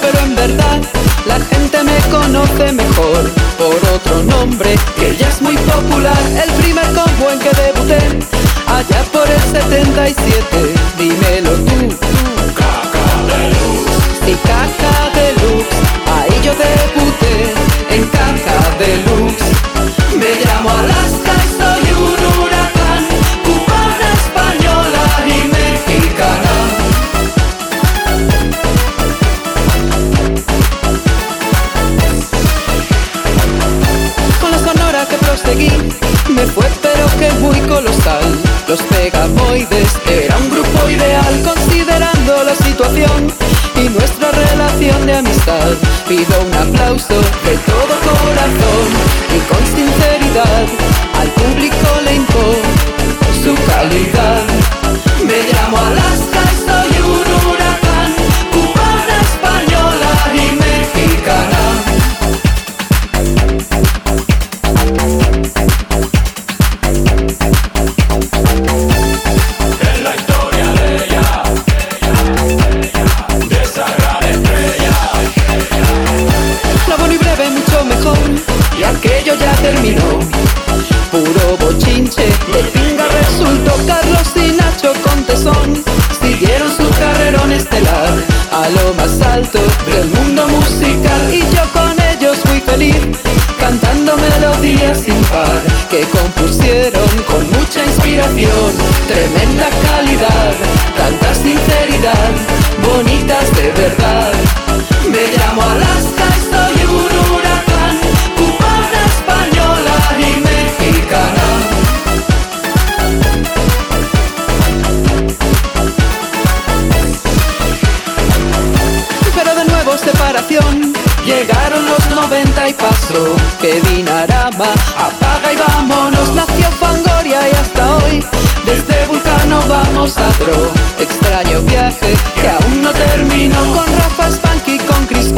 Pero en verdad la gente me conoce mejor por otro nombre que ya es muy popular. El primer combo en que debuté, allá por el 77, un 90 y pasó Que Dinarama. Apaga y vámonos Nació Fangoria y hasta hoy. Desde Vulcano vamos a Dro Extraño viaje que aún no terminó Con Rafa Spanky, con Chris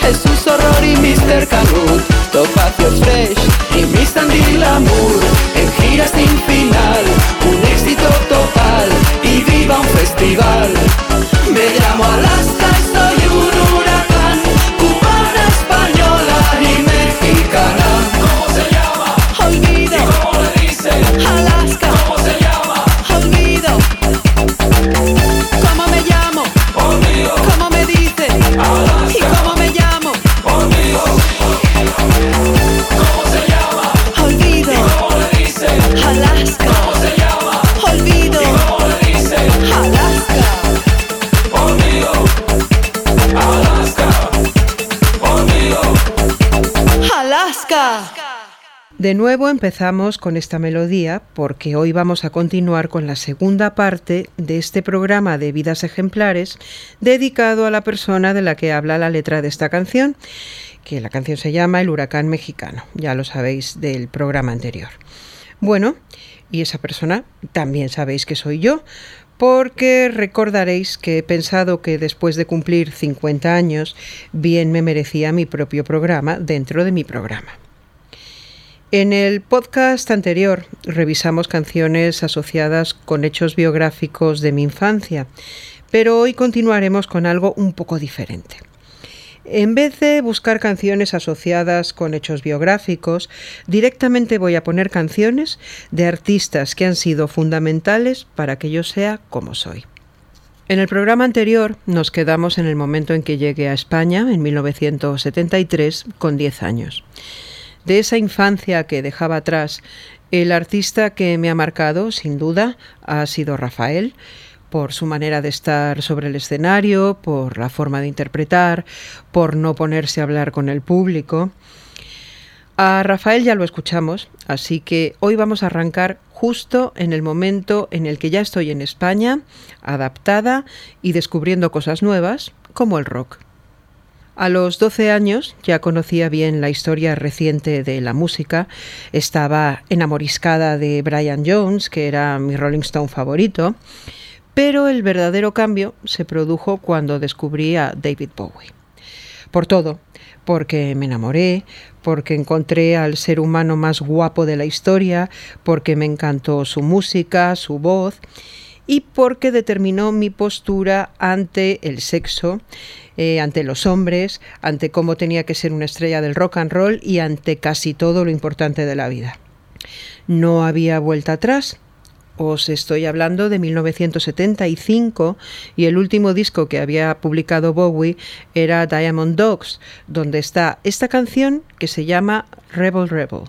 Jesús Horror y Mr. Canut Topacio Fresh y Miss Andy Lamour En gira sin final Un éxito total Y viva un festival. Me llamo Alaska y De nuevo empezamos con esta melodía porque hoy vamos a continuar con la segunda parte de este programa de vidas ejemplares dedicado a la persona de la que habla la letra de esta canción, que la canción se llama El huracán mexicano, ya lo sabéis del programa anterior. Bueno, y esa persona también sabéis que soy yo, porque recordaréis que he pensado que después de cumplir 50 años, bien me merecía mi propio programa dentro de mi programa. En el podcast anterior revisamos canciones asociadas con hechos biográficos de mi infancia, pero hoy continuaremos con algo un poco diferente. En vez de buscar canciones asociadas con hechos biográficos, directamente voy a poner canciones de artistas que han sido fundamentales para que yo sea como soy. En el programa anterior nos quedamos en el momento en que llegué a España, en 1973, con 10 años de esa infancia que dejaba atrás, el artista que me ha marcado, sin duda, ha sido Rafael, por su manera de estar sobre el escenario, por la forma de interpretar, por no ponerse a hablar con el público. A Rafael ya lo escuchamos, así que hoy vamos a arrancar justo en el momento en el que ya estoy en España, adaptada y descubriendo cosas nuevas, como el rock. A los 12 años ya conocía bien la historia reciente de la música, estaba enamoriscada de Brian Jones, que era mi Rolling Stone favorito, pero el verdadero cambio se produjo cuando descubrí a David Bowie. Por todo, porque me enamoré, porque encontré al ser humano más guapo de la historia, porque me encantó su música, su voz y porque determinó mi postura ante el sexo eh, ante los hombres, ante cómo tenía que ser una estrella del rock and roll y ante casi todo lo importante de la vida. No había vuelta atrás. Os estoy hablando de 1975 y el último disco que había publicado Bowie era Diamond Dogs, donde está esta canción que se llama Rebel Rebel.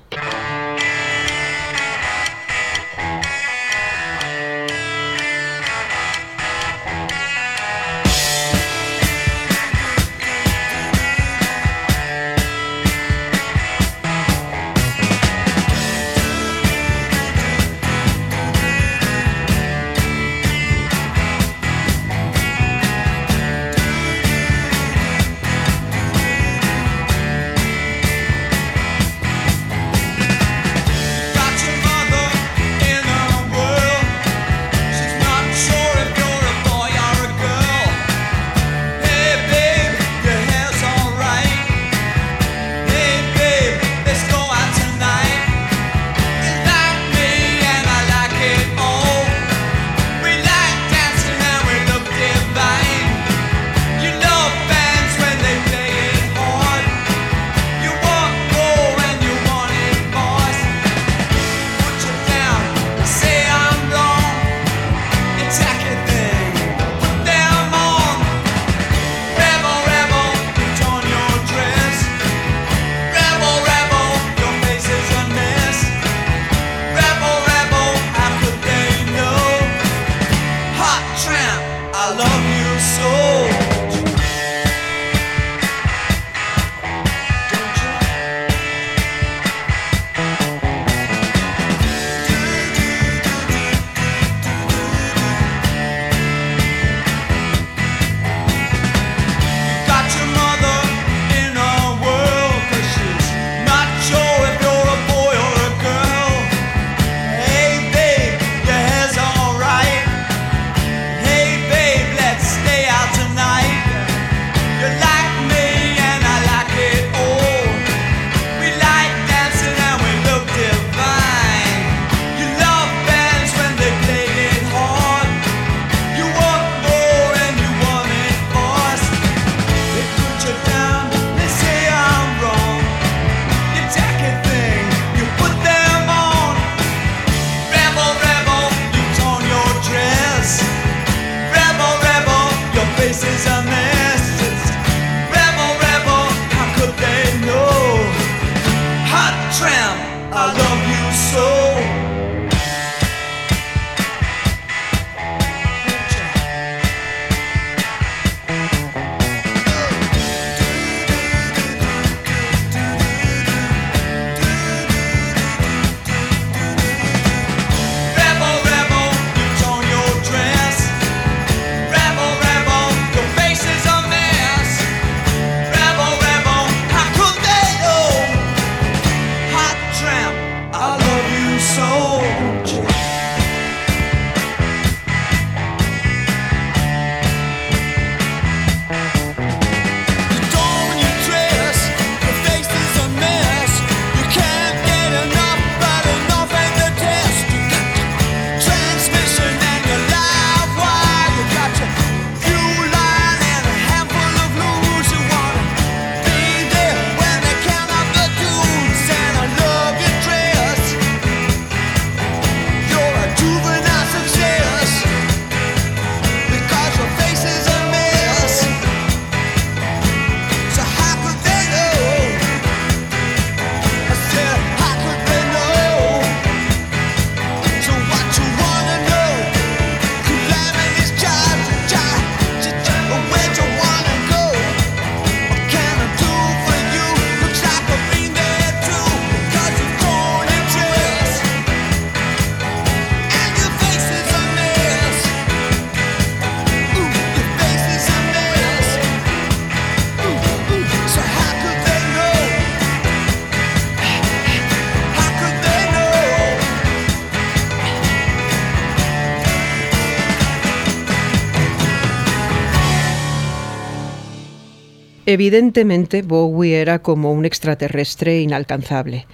Evidentemente, Bowie era como un extraterrestre inalcanzable.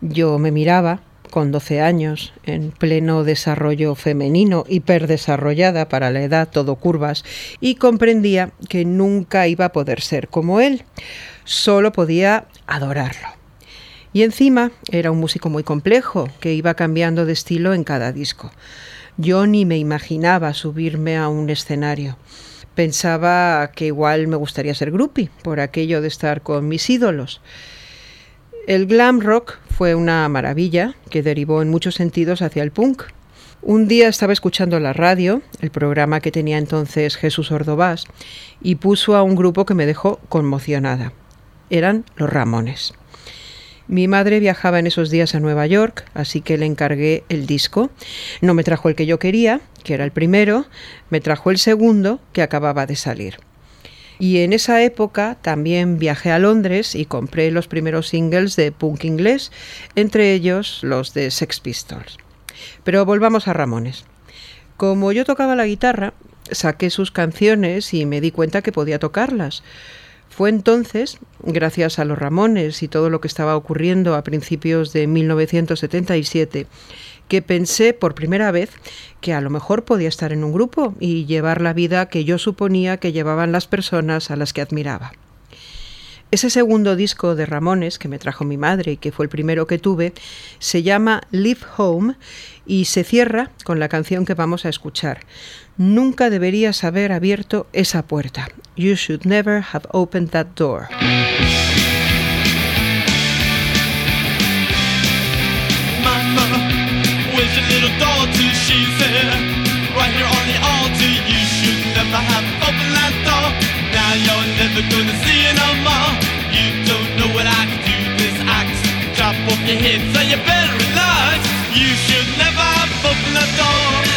Yo me miraba, con 12 años, en pleno desarrollo femenino, hiperdesarrollada para la edad, todo curvas, y comprendía que nunca iba a poder ser como él. Solo podía adorarlo. Y encima era un músico muy complejo, que iba cambiando de estilo en cada disco. Yo ni me imaginaba subirme a un escenario. Pensaba que igual me gustaría ser groupie, por aquello de estar con mis ídolos. El glam rock fue una maravilla que derivó en muchos sentidos hacia el punk. Un día estaba escuchando la radio, el programa que tenía entonces Jesús Ordovás, y puso a un grupo que me dejó conmocionada. Eran los Ramones. Mi madre viajaba en esos días a Nueva York, así que le encargué el disco. No me trajo el que yo quería, que era el primero, me trajo el segundo, que acababa de salir. Y en esa época también viajé a Londres y compré los primeros singles de punk inglés, entre ellos los de Sex Pistols. Pero volvamos a Ramones. Como yo tocaba la guitarra, saqué sus canciones y me di cuenta que podía tocarlas. Fue entonces, gracias a los Ramones y todo lo que estaba ocurriendo a principios de 1977, que pensé por primera vez que a lo mejor podía estar en un grupo y llevar la vida que yo suponía que llevaban las personas a las que admiraba. Ese segundo disco de Ramones que me trajo mi madre y que fue el primero que tuve se llama Live Home y se cierra con la canción que vamos a escuchar. Nunca deberías haber abierto esa puerta. You should never have opened that door. You don't know what do this off your better have opened that door.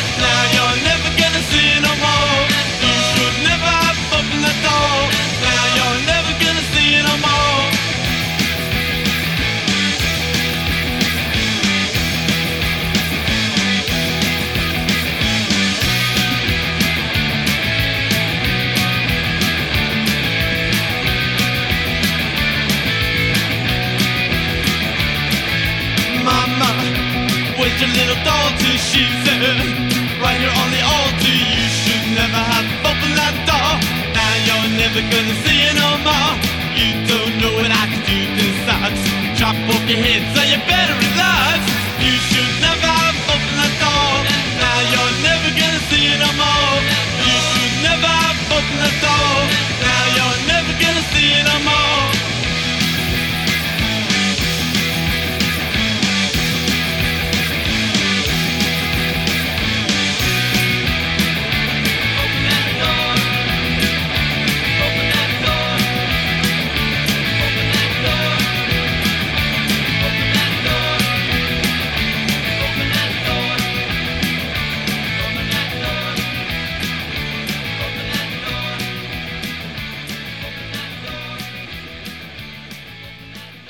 Never gonna see it no more. You don't know what I can do this sucks. Chop off your head, so you better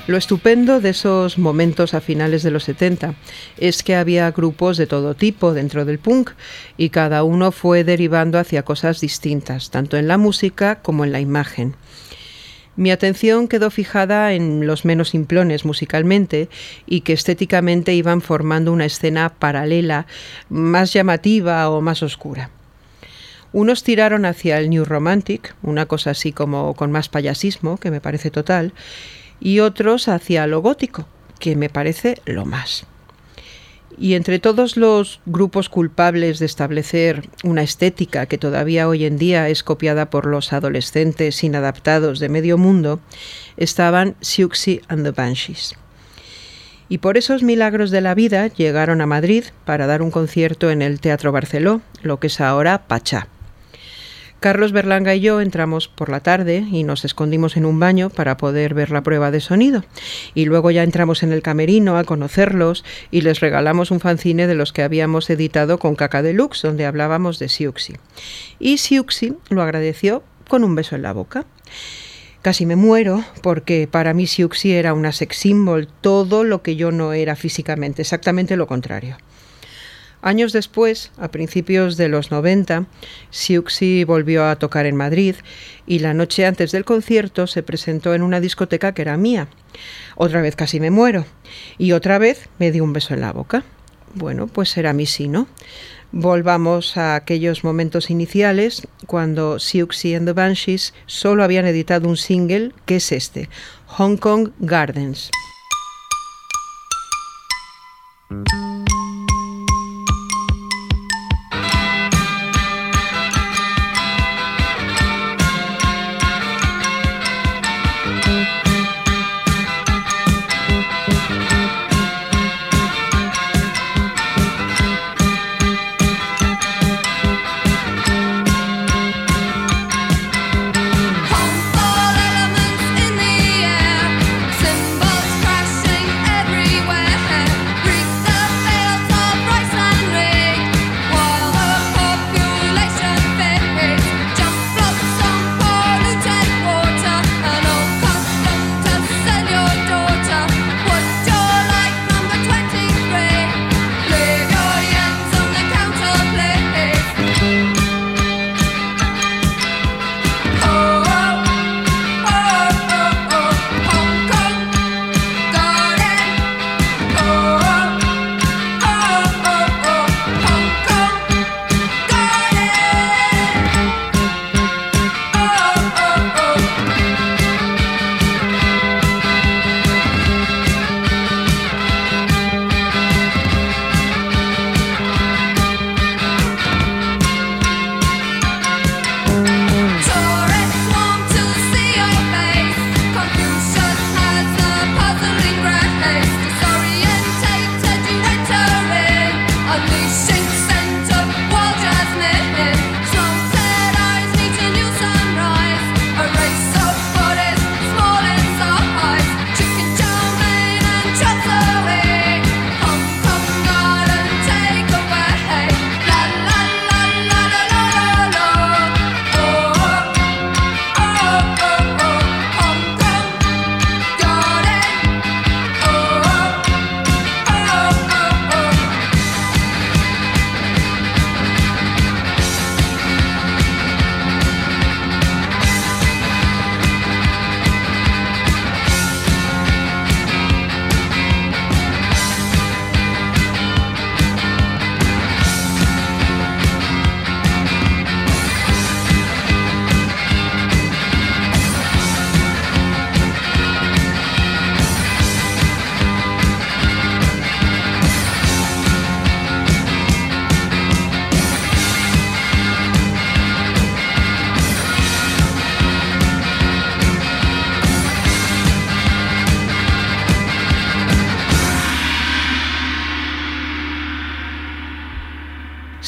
Lo estupendo de esos momentos a finales de los 70 es que había grupos de todo tipo dentro del punk y cada uno fue derivando hacia cosas distintas, tanto en la música como en la imagen. Mi atención quedó fijada en los menos simplones musicalmente y que estéticamente iban formando una escena paralela, más llamativa o más oscura. Unos tiraron hacia el New Romantic, una cosa así como con más payasismo, que me parece total, y otros hacia lo gótico, que me parece lo más. Y entre todos los grupos culpables de establecer una estética que todavía hoy en día es copiada por los adolescentes inadaptados de medio mundo, estaban Siouxsie and the Banshees. Y por esos milagros de la vida llegaron a Madrid para dar un concierto en el Teatro Barceló, lo que es ahora Pachá. Carlos Berlanga y yo entramos por la tarde y nos escondimos en un baño para poder ver la prueba de sonido. Y luego ya entramos en el camerino a conocerlos y les regalamos un fanzine de los que habíamos editado con Caca Deluxe, donde hablábamos de Siuxi. Y Siuxi lo agradeció con un beso en la boca. Casi me muero porque para mí Siuxi era una sex symbol, todo lo que yo no era físicamente, exactamente lo contrario. Años después, a principios de los 90, Siuxi volvió a tocar en Madrid y la noche antes del concierto se presentó en una discoteca que era mía. Otra vez casi me muero y otra vez me dio un beso en la boca. Bueno, pues era mi sí, ¿no? Volvamos a aquellos momentos iniciales cuando Siuxi and the Banshees solo habían editado un single que es este, Hong Kong Gardens.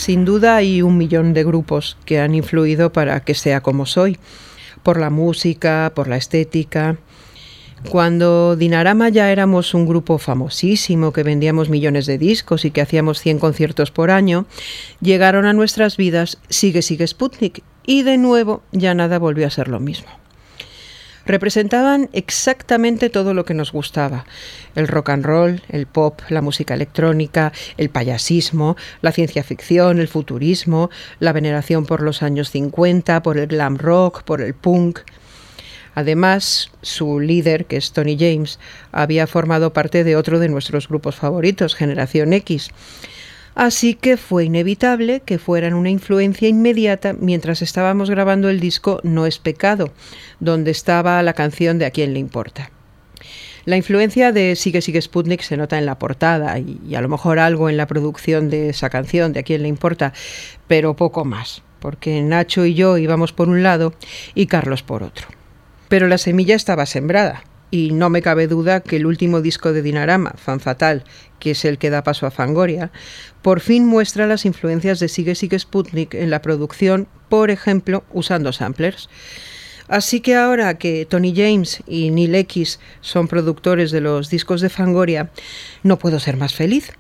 Sin duda hay un millón de grupos que han influido para que sea como soy, por la música, por la estética. Cuando Dinarama ya éramos un grupo famosísimo, que vendíamos millones de discos y que hacíamos 100 conciertos por año, llegaron a nuestras vidas Sigue Sigue Sputnik y de nuevo ya nada volvió a ser lo mismo representaban exactamente todo lo que nos gustaba. El rock and roll, el pop, la música electrónica, el payasismo, la ciencia ficción, el futurismo, la veneración por los años 50, por el glam rock, por el punk. Además, su líder, que es Tony James, había formado parte de otro de nuestros grupos favoritos, Generación X. Así que fue inevitable que fueran una influencia inmediata mientras estábamos grabando el disco No es pecado, donde estaba la canción de A quién le importa. La influencia de Sigue Sigue Sputnik se nota en la portada y, y, a lo mejor algo en la producción de esa canción de A quién le importa, pero poco más, porque Nacho y yo íbamos por un lado y Carlos por otro. Pero la semilla estaba sembrada y no me cabe duda que el último disco de Dinarama, Fan Fatal, que es el que da paso a Fangoria, por fin muestra las influencias de Sigue Sigue Sputnik en la producción, por ejemplo, usando samplers. Así que ahora que Tony James y Neil X son productores de los discos de Fangoria, no puedo ser más feliz.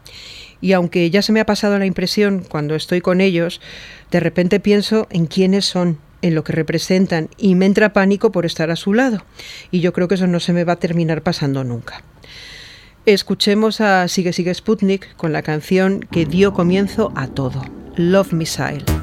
Y aunque ya se me ha pasado la impresión cuando estoy con ellos, de repente pienso en quiénes son en lo que representan y me entra pánico por estar a su lado. Y yo creo que eso no se me va a terminar pasando nunca. Escuchemos a Sigue Sigue Sputnik con la canción que dio comienzo a todo, Love Missile.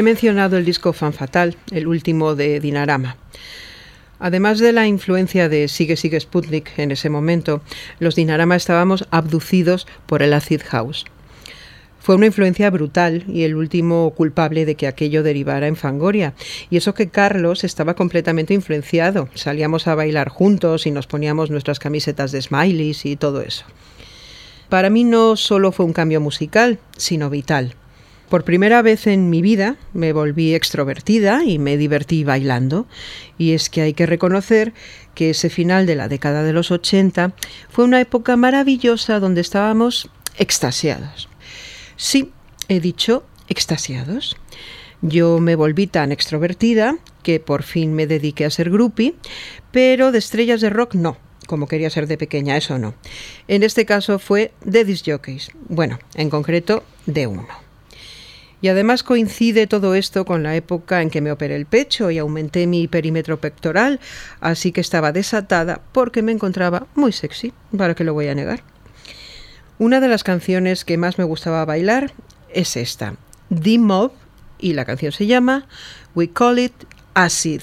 He mencionado el disco Fan Fatal, el último de Dinarama. Además de la influencia de Sigue Sigue Sputnik en ese momento, los Dinarama estábamos abducidos por el acid house. Fue una influencia brutal y el último culpable de que aquello derivara en Fangoria. Y eso que Carlos estaba completamente influenciado. Salíamos a bailar juntos y nos poníamos nuestras camisetas de smileys y todo eso. Para mí no solo fue un cambio musical, sino vital. Por primera vez en mi vida me volví extrovertida y me divertí bailando. Y es que hay que reconocer que ese final de la década de los 80 fue una época maravillosa donde estábamos extasiados. Sí, he dicho extasiados. Yo me volví tan extrovertida que por fin me dediqué a ser groupie, pero de estrellas de rock no, como quería ser de pequeña, eso no. En este caso fue de disc jockeys, bueno, en concreto de uno. Y además coincide todo esto con la época en que me operé el pecho y aumenté mi perímetro pectoral, así que estaba desatada porque me encontraba muy sexy, ¿para qué lo voy a negar? Una de las canciones que más me gustaba bailar es esta, The Mob, y la canción se llama We Call It. Acid,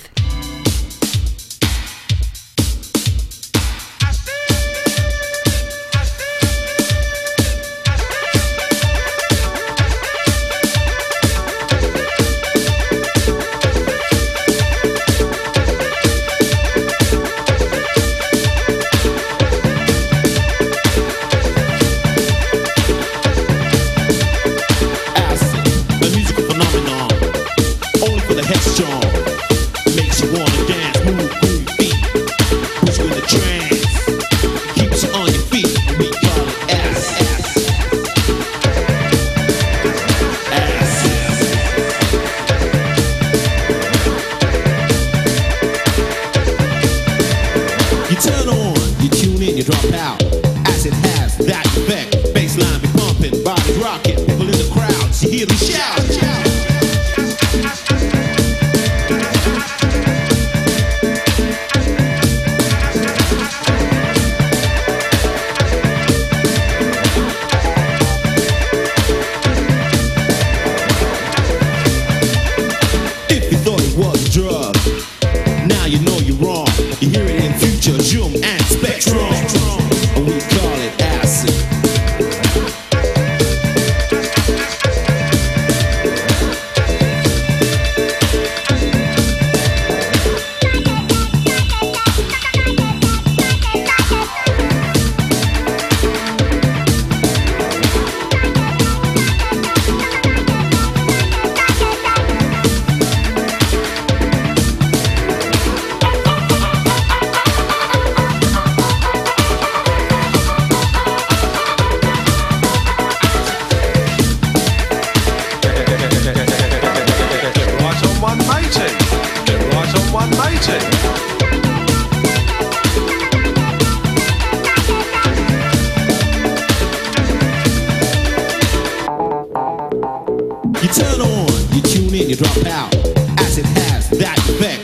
You turn on, you tune in, you drop out. Acid has that effect.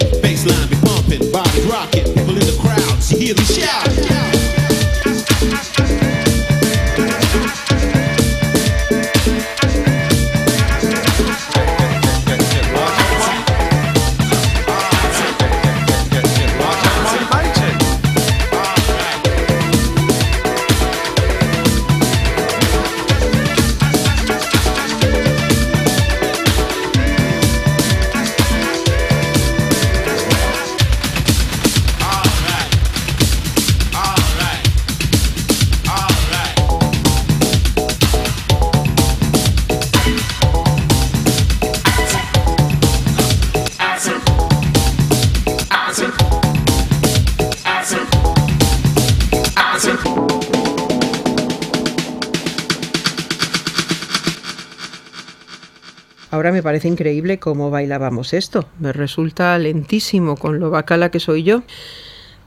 Parece increíble cómo bailábamos esto. Me resulta lentísimo con lo bacala que soy yo.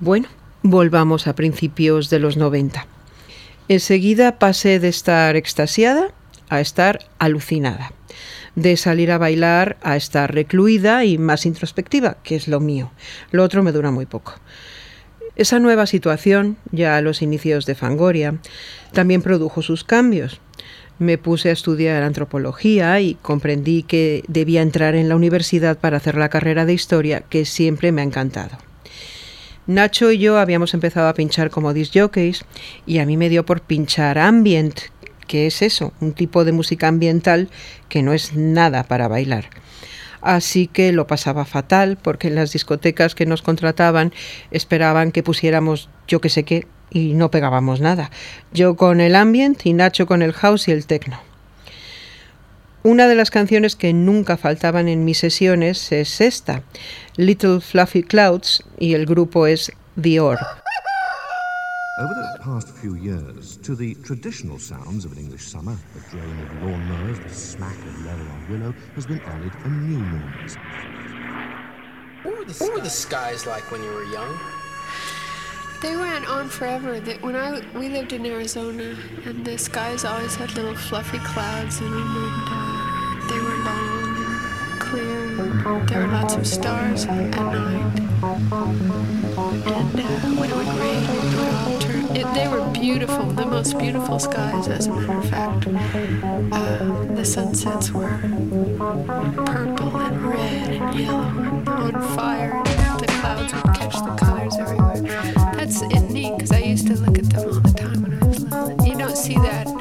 Bueno, volvamos a principios de los 90. Enseguida pasé de estar extasiada a estar alucinada. De salir a bailar a estar recluida y más introspectiva, que es lo mío. Lo otro me dura muy poco. Esa nueva situación, ya a los inicios de Fangoria, también produjo sus cambios. Me puse a estudiar antropología y comprendí que debía entrar en la universidad para hacer la carrera de historia que siempre me ha encantado. Nacho y yo habíamos empezado a pinchar como disc jockeys y a mí me dio por pinchar ambient, que es eso, un tipo de música ambiental que no es nada para bailar. Así que lo pasaba fatal porque en las discotecas que nos contrataban esperaban que pusiéramos yo que sé qué y no pegábamos nada. Yo con el ambient y Nacho con el house y el techno. Una de las canciones que nunca faltaban en mis sesiones es esta, Little Fluffy Clouds, y el grupo es The Orb. Over the past few years, to the traditional sounds of an English summer, the drone of lawnmowers, the smack of leather on willow, has been added a new noise. What were, the, what were the skies like when you were young? They went on forever. They, when I we lived in Arizona, and the skies always had little fluffy clouds in them, and uh, they were long, and clear. There were lots of stars at night, and uh, when it would rain, it would all turn. It, they were beautiful, the most beautiful skies, as a matter of fact. Uh, the sunsets were purple and red and yellow, and on fire clouds will catch the colors everywhere. That's neat because I used to look at them all the time when I was little. You don't see that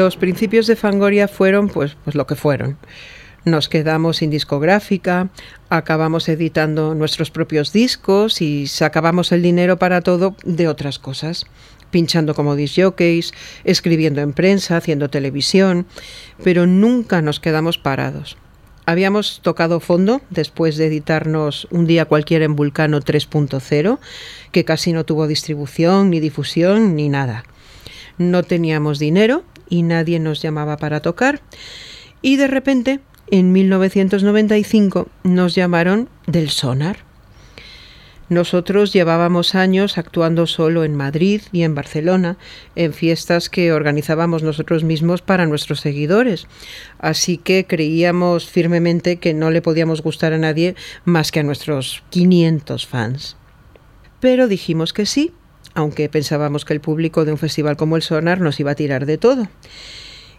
los principios de Fangoria fueron pues, pues, lo que fueron. Nos quedamos sin discográfica, acabamos editando nuestros propios discos y sacábamos el dinero para todo de otras cosas pinchando como disjockeys, escribiendo en prensa, haciendo televisión, pero nunca nos quedamos parados. Habíamos tocado fondo después de editarnos Un día cualquiera en Vulcano 3.0, que casi no tuvo distribución, ni difusión, ni nada. No teníamos dinero y nadie nos llamaba para tocar. Y de repente, en 1995, nos llamaron del Sonar. Nosotros llevábamos años actuando solo en Madrid y en Barcelona, en fiestas que organizábamos nosotros mismos para nuestros seguidores. Así que creíamos firmemente que no le podíamos gustar a nadie más que a nuestros 500 fans. Pero dijimos que sí aunque pensábamos que el público de un festival como el Sonar nos iba a tirar de todo.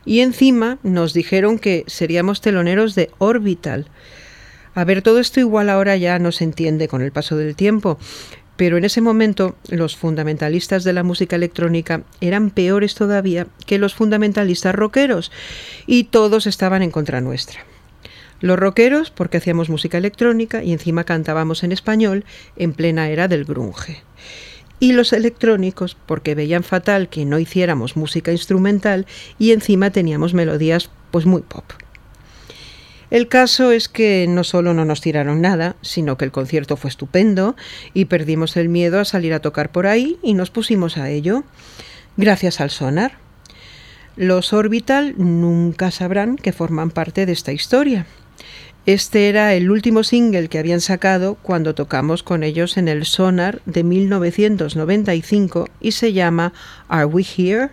Y encima nos dijeron que seríamos teloneros de Orbital. A ver, todo esto igual ahora ya no se entiende con el paso del tiempo, pero en ese momento los fundamentalistas de la música electrónica eran peores todavía que los fundamentalistas rockeros y todos estaban en contra nuestra. Los rockeros porque hacíamos música electrónica y encima cantábamos en español en plena era del grunge. Y los electrónicos porque veían fatal que no hiciéramos música instrumental y encima teníamos melodías pues muy pop. El caso es que no solo no nos tiraron nada, sino que el concierto fue estupendo y perdimos el miedo a salir a tocar por ahí y nos pusimos a ello, gracias al sonar. Los Orbital nunca sabrán que forman parte de esta historia. Este era el último single que habían sacado cuando tocamos con ellos en el Sonar de 1995 y se llama Are We Here?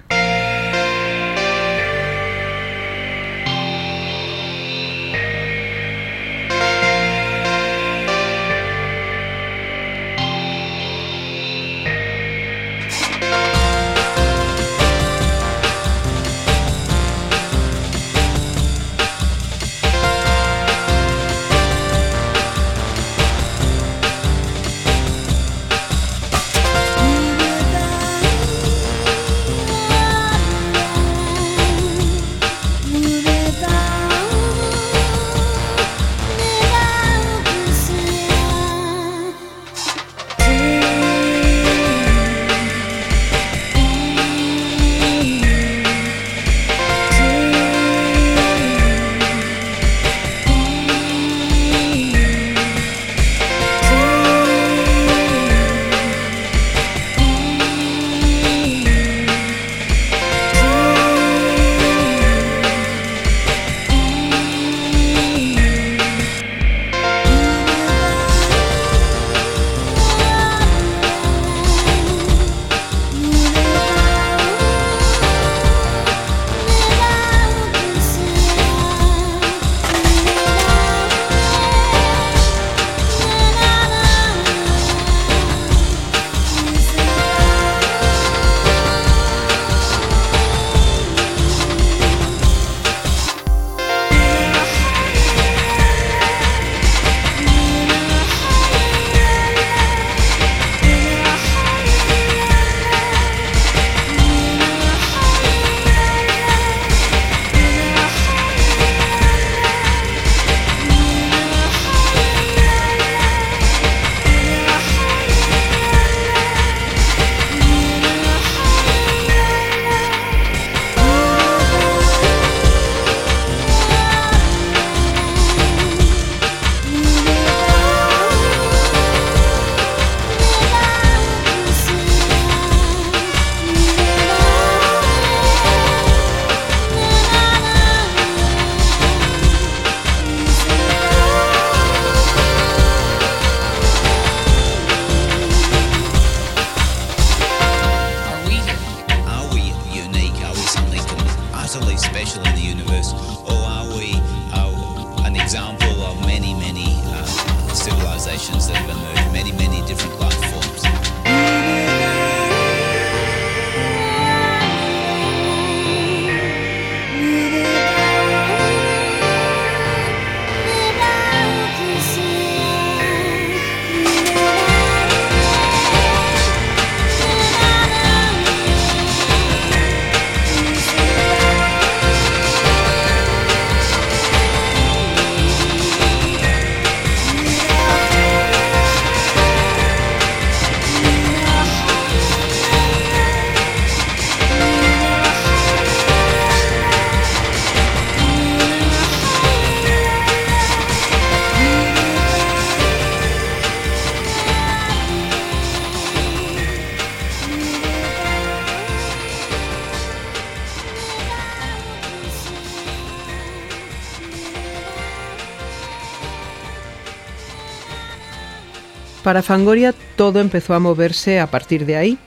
Para Fangoria todo empezó a moverse a partir de ahí.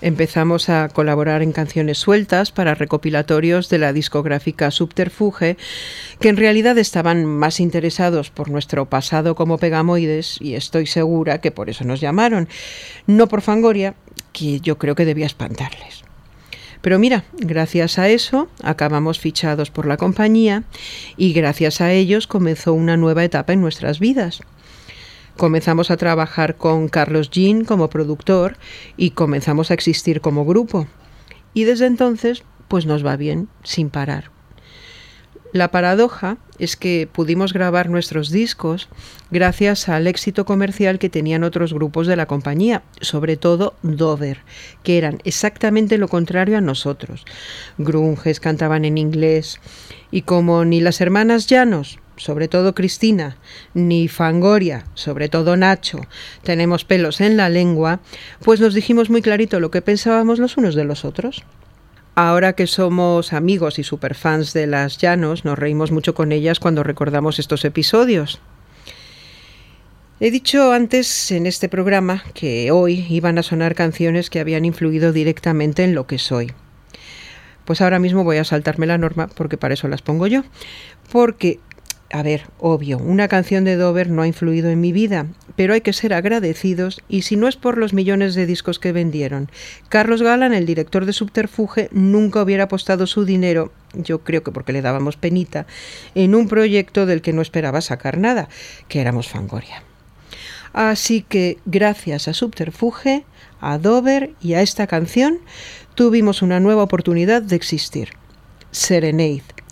Empezamos a colaborar en canciones sueltas para recopilatorios de la discográfica Subterfuge, que en realidad estaban más interesados por nuestro pasado como pegamoides, y estoy segura que por eso nos llamaron, no por Fangoria, que yo creo que debía espantarles. Pero mira, gracias a eso acabamos fichados por la compañía y gracias a ellos comenzó una nueva etapa en nuestras vidas. Comenzamos a trabajar con Carlos Jean como productor y comenzamos a existir como grupo. Y desde entonces, pues nos va bien, sin parar. La paradoja es que pudimos grabar nuestros discos gracias al éxito comercial que tenían otros grupos de la compañía, sobre todo Dover, que eran exactamente lo contrario a nosotros. Grunges cantaban en inglés y como ni las hermanas Llanos, sobre todo Cristina, ni Fangoria, sobre todo Nacho, tenemos pelos en la lengua, pues nos dijimos muy clarito lo que pensábamos los unos de los otros. Ahora que somos amigos y superfans de las Llanos, nos reímos mucho con ellas cuando recordamos estos episodios. He dicho antes en este programa que hoy iban a sonar canciones que habían influido directamente en lo que soy. Pues ahora mismo voy a saltarme la norma porque para eso las pongo yo. Porque a ver, obvio, una canción de Dover no ha influido en mi vida, pero hay que ser agradecidos y si no es por los millones de discos que vendieron, Carlos Galán, el director de Subterfuge, nunca hubiera apostado su dinero, yo creo que porque le dábamos penita, en un proyecto del que no esperaba sacar nada, que éramos Fangoria. Así que gracias a Subterfuge, a Dover y a esta canción, tuvimos una nueva oportunidad de existir. Serenade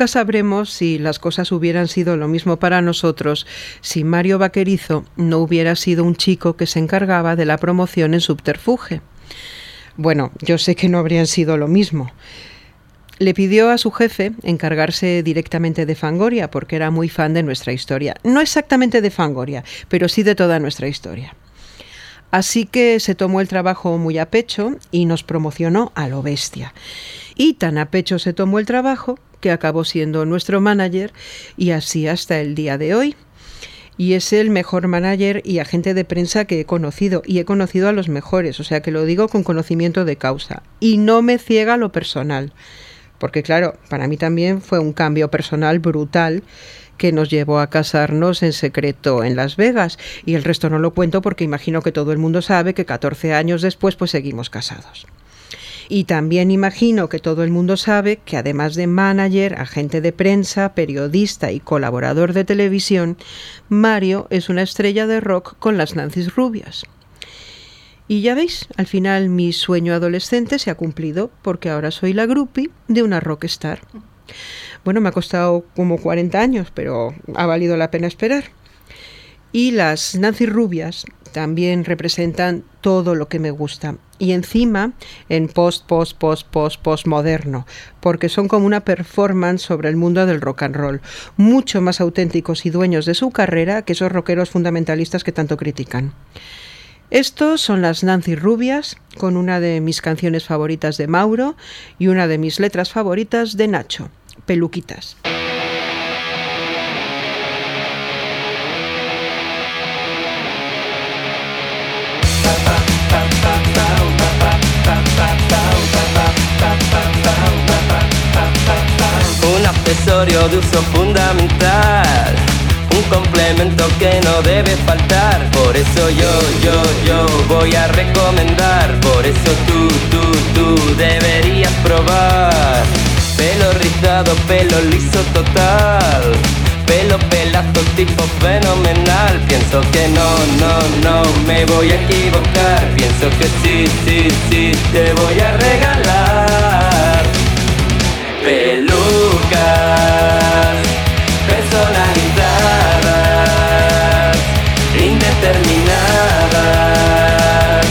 Nunca sabremos si las cosas hubieran sido lo mismo para nosotros si Mario Vaquerizo no hubiera sido un chico que se encargaba de la promoción en Subterfuge. Bueno, yo sé que no habrían sido lo mismo. Le pidió a su jefe encargarse directamente de Fangoria porque era muy fan de nuestra historia. No exactamente de Fangoria, pero sí de toda nuestra historia. Así que se tomó el trabajo muy a pecho y nos promocionó a lo bestia. Y tan a pecho se tomó el trabajo que acabó siendo nuestro manager y así hasta el día de hoy. Y es el mejor manager y agente de prensa que he conocido y he conocido a los mejores, o sea que lo digo con conocimiento de causa. Y no me ciega lo personal, porque claro, para mí también fue un cambio personal brutal que nos llevó a casarnos en secreto en Las Vegas y el resto no lo cuento porque imagino que todo el mundo sabe que 14 años después pues seguimos casados. Y también imagino que todo el mundo sabe que además de manager, agente de prensa, periodista y colaborador de televisión, Mario es una estrella de rock con las Nancy's rubias. Y ya veis, al final mi sueño adolescente se ha cumplido porque ahora soy la groupie de una rockstar. Bueno, me ha costado como 40 años, pero ha valido la pena esperar. Y las Nancy Rubias también representan todo lo que me gusta. Y encima en post, post, post, post, post moderno, porque son como una performance sobre el mundo del rock and roll, mucho más auténticos y dueños de su carrera que esos rockeros fundamentalistas que tanto critican. Estos son las Nancy Rubias, con una de mis canciones favoritas de Mauro y una de mis letras favoritas de Nacho, Peluquitas. Accesorio de uso fundamental, un complemento que no debe faltar. Por eso yo, yo, yo voy a recomendar. Por eso tú, tú, tú deberías probar. Pelo rizado, pelo liso total. Pelo pelazo tipo fenomenal. Pienso que no, no, no me voy a equivocar. Pienso que sí, sí, sí, te voy a regalar pelucas personalizadas, indeterminadas,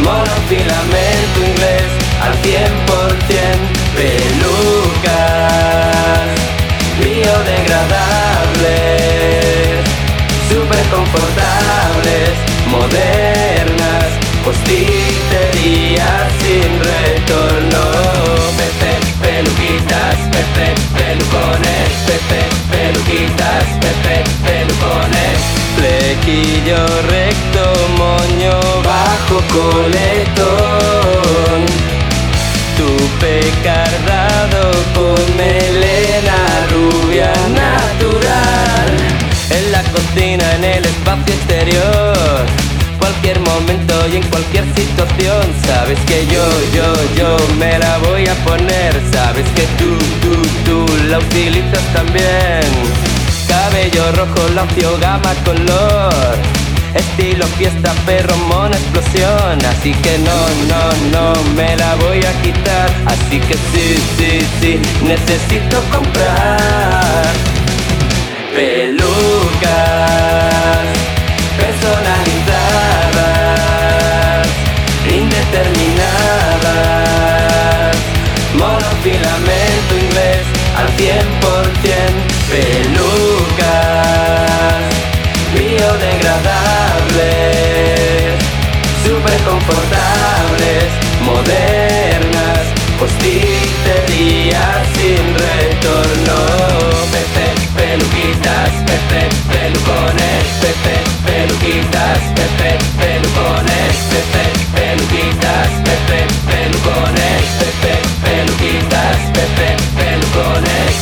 monofilamento inglés al 100%, pelucas biodegradables, super confortables, modernas, postiterías sin retorno. Pepe, peluquitas, Pepe, Pepe, peluquitas, Pepe, pelucones. Flequillo recto, moño bajo coletón. Momento y en cualquier situación. Sabes que yo, yo, yo me la voy a poner. Sabes que tú, tú, tú la utilizas también. Cabello rojo, lacio, gama, color. Estilo fiesta, perro, mona, explosión Así que no, no, no me la voy a quitar Así que sí, sí, sí, necesito comprar Pelucas Indeterminadas Monofilamento inglés al 100% Pelucas biodegradables, super confortables, modernas, postiterías sin retorno. Pepe, peluquitas, Pepe, pelucones, Pepe, peluquitas, Pepe, pelucones, Pepe, pelucones, Pepe, peluquitas, Pepe, pelucones.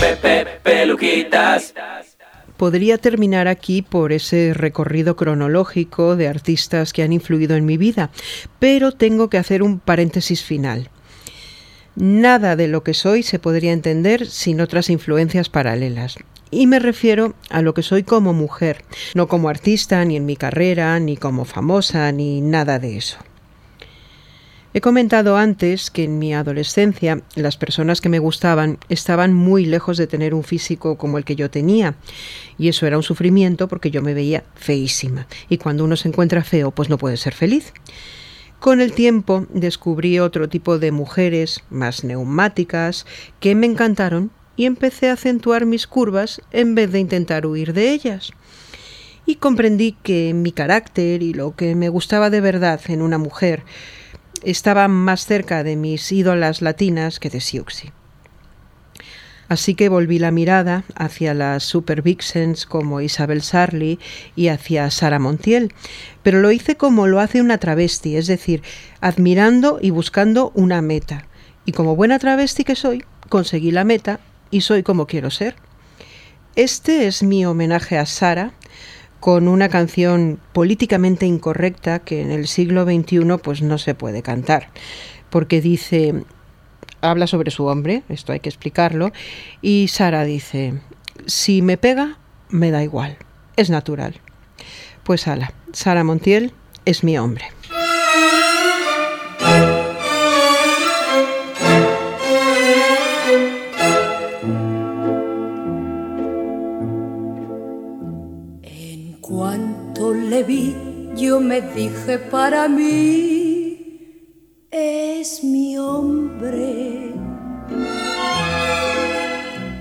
Pepe, peluquitas. Podría terminar aquí por ese recorrido cronológico de artistas que han influido en mi vida, pero tengo que hacer un paréntesis final. Nada de lo que soy se podría entender sin otras influencias paralelas. Y me refiero a lo que soy como mujer, no como artista, ni en mi carrera, ni como famosa, ni nada de eso. He comentado antes que en mi adolescencia las personas que me gustaban estaban muy lejos de tener un físico como el que yo tenía. Y eso era un sufrimiento porque yo me veía feísima. Y cuando uno se encuentra feo, pues no puede ser feliz. Con el tiempo descubrí otro tipo de mujeres, más neumáticas, que me encantaron y empecé a acentuar mis curvas en vez de intentar huir de ellas. Y comprendí que mi carácter y lo que me gustaba de verdad en una mujer estaba más cerca de mis ídolas latinas que de Siuxi. Así que volví la mirada hacia las super vixens como Isabel Sarli y hacia Sara Montiel, pero lo hice como lo hace una travesti, es decir, admirando y buscando una meta. Y como buena travesti que soy, conseguí la meta y soy como quiero ser. Este es mi homenaje a Sara, con una canción políticamente incorrecta que en el siglo XXI pues no se puede cantar, porque dice, habla sobre su hombre, esto hay que explicarlo, y Sara dice, si me pega, me da igual, es natural. Pues ala, Sara Montiel es mi hombre. Le vi, yo me dije para mí, es mi hombre.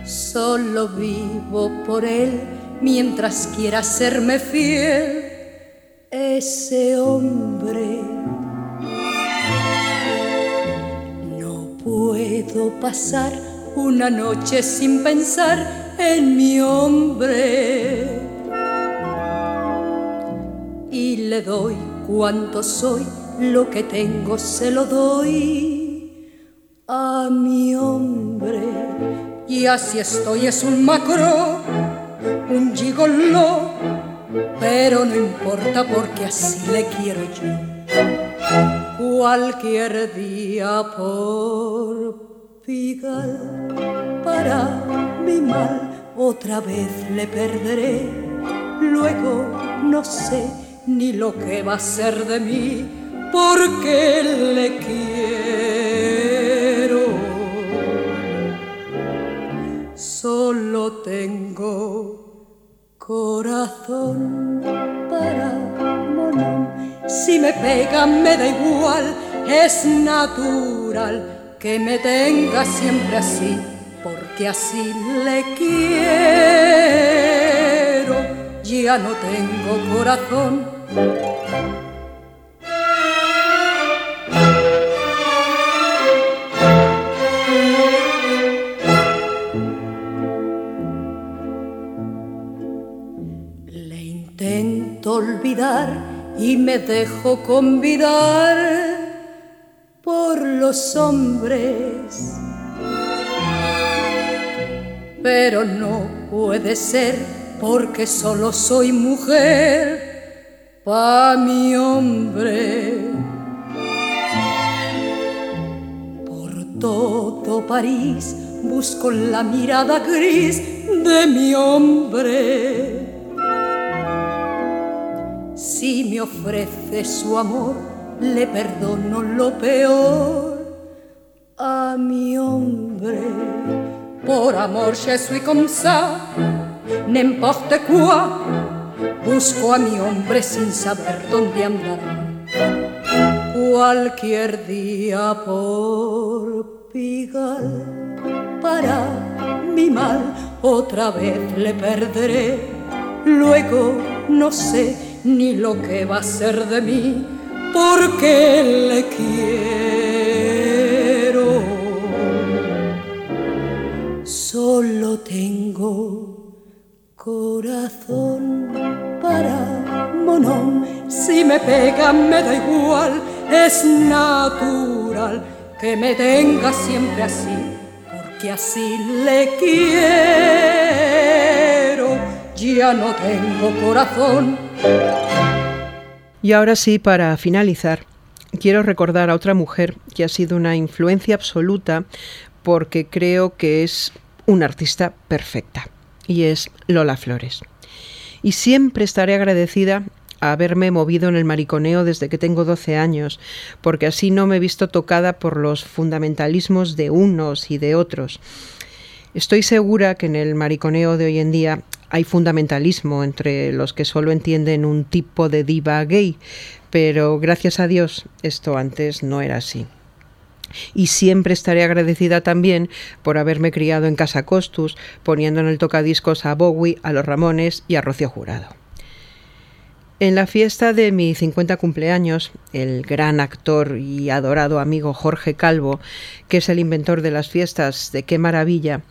Solo vivo por él mientras quiera serme fiel, ese hombre. No puedo pasar una noche sin pensar en mi hombre y le doy cuanto soy, lo que tengo se lo doy a mi hombre. Y así estoy, es un macro, un gigolo, pero no importa porque así le quiero yo. Cualquier día por pigal, para mi mal, otra vez le perderé. Luego no sé ni lo que va a ser de mí, porque le quiero. Solo tengo corazón para mono. Si me pega me da igual, es natural que me tenga siempre así, porque así le quiero. Ya no tengo corazón le intento olvidar y me dejo convidar por los hombres. Pero no puede ser porque solo soy mujer pa' mi hombre. Por todo París busco la mirada gris de mi hombre. Si me ofrece su amor, le perdono lo peor a mi hombre. Por amor, je suis comme ça, n'importe quoi. Busco a mi hombre sin saber dónde andará. Cualquier día por Pigal, para mi mal, otra vez le perderé. Luego no sé ni lo que va a ser de mí, porque le quiero. Solo tengo corazón para monón. Si me pega me da igual, es natural que me tenga siempre así, porque así le quiero. Ya no tengo corazón. Y ahora sí, para finalizar, quiero recordar a otra mujer que ha sido una influencia absoluta porque creo que es una artista perfecta y es Lola Flores. Y siempre estaré agradecida a haberme movido en el mariconeo desde que tengo 12 años, porque así no me he visto tocada por los fundamentalismos de unos y de otros. Estoy segura que en el mariconeo de hoy en día hay fundamentalismo entre los que solo entienden un tipo de diva gay, pero gracias a Dios esto antes no era así. Y siempre estaré agradecida también por haberme criado en Casa Costus, poniendo en el tocadiscos a Bowie, a los Ramones y a Rocío Jurado. En la fiesta de mi 50 cumpleaños, el gran actor y adorado amigo Jorge Calvo, que es el inventor de las fiestas de Qué Maravilla,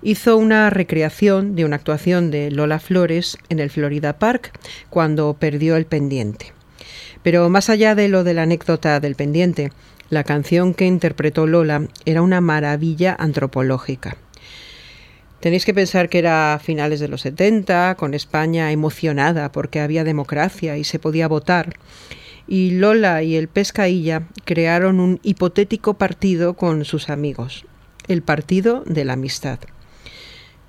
hizo una recreación de una actuación de Lola Flores en el Florida Park cuando perdió el pendiente. Pero más allá de lo de la anécdota del pendiente, la canción que interpretó Lola era una maravilla antropológica. Tenéis que pensar que era a finales de los 70, con España emocionada porque había democracia y se podía votar. Y Lola y el Pescailla crearon un hipotético partido con sus amigos, el Partido de la Amistad.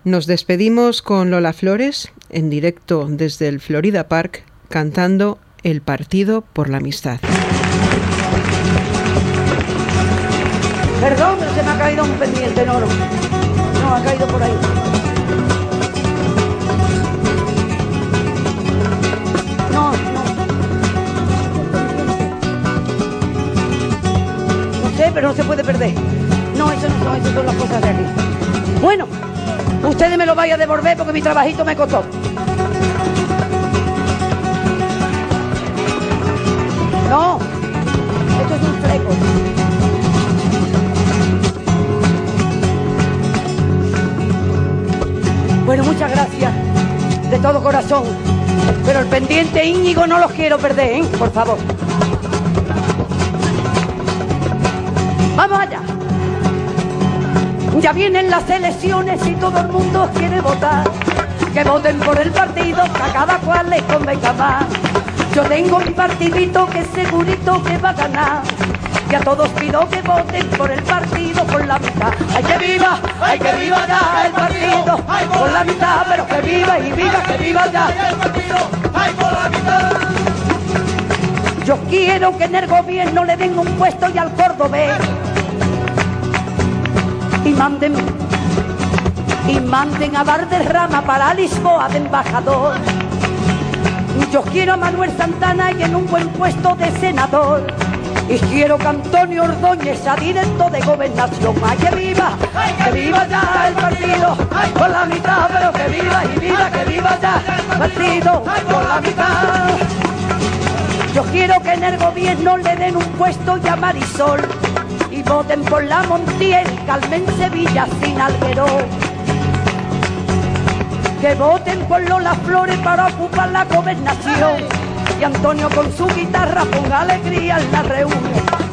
Nos despedimos con Lola Flores, en directo desde el Florida Park, cantando El Partido por la Amistad. Perdón, pero se me ha caído un pendiente, no, no. Ha caído por ahí. No, no. No sé, pero no se puede perder. No, eso no eso son las cosas de aquí. Bueno, ustedes me lo vayan a devolver porque mi trabajito me costó. No, esto es un fleco. Bueno, muchas gracias de todo corazón. Pero el pendiente Íñigo no los quiero perder, ¿eh? Por favor. Vamos allá. Ya vienen las elecciones y todo el mundo quiere votar. Que voten por el partido que a cada cual les convenga más. Yo tengo mi partidito que es segurito que va a ganar. Y a todos pido que voten por el partido por la mitad. ¡Ay que viva! ¡Ay que viva ya el partido! ¡Ay por la mitad! Pero que viva y viva que viva ya el partido! ¡Ay por la mitad! Yo quiero que en el gobierno le den un puesto y al cordobés. Y manden y manden a Valderrama para Lisboa de embajador. Yo quiero a Manuel Santana y en un buen puesto de senador. Y quiero que Antonio Ordóñez sea directo de gobernación. ¡Ay, que viva! ¡Ay, que viva ya el partido! ¡Ay, por la mitad! Pero que viva y viva, que viva ya el partido! ¡Ay, por la mitad! Yo quiero que en el gobierno le den un puesto y a Marisol. Y voten por la Montiel, Carmen Sevilla sin Alguero. Que voten por Lola Flores para ocupar la gobernación y Antonio con su guitarra ponga alegría en la reunión.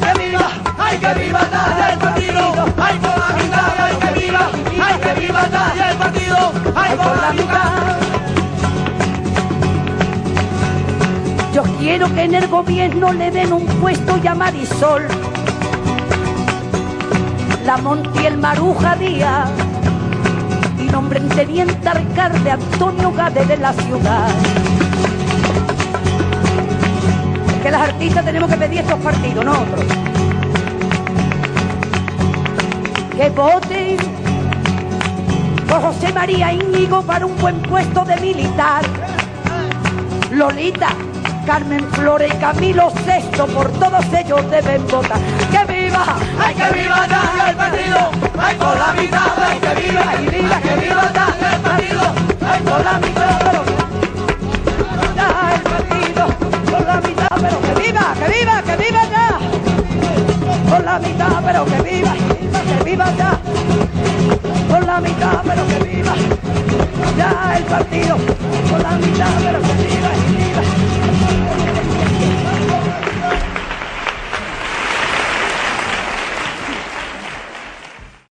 ¡Que viva! ¡Ay, que viva ya el partido! ¡Ay, por la mitad! ¡Ay, que viva! ¡Ay, que viva ya el partido! ¡Ay, por la mitad! Yo quiero que en el gobierno le den un puesto y a Marisol. La Montiel Maruja Díaz y nombren teniente alcalde Antonio Gade de la ciudad. Que las artistas tenemos que pedir estos partidos, no otros. Que voten por José María Íñigo para un buen puesto de militar. Lolita, Carmen Flores y Camilo Sexto, por todos ellos deben votar. ¡Que viva! ¡Ay, que viva ya el partido! ¡Ay, por la mitad! ¡Ay, que viva! ¡Ay, viva, que viva ya el partido! ¡Ay, por la mitad! Viva, que viva, que viva ya. Por la mitad, pero que viva, que viva ya. Por la mitad, pero que viva. Ya el partido, por la mitad, pero que viva.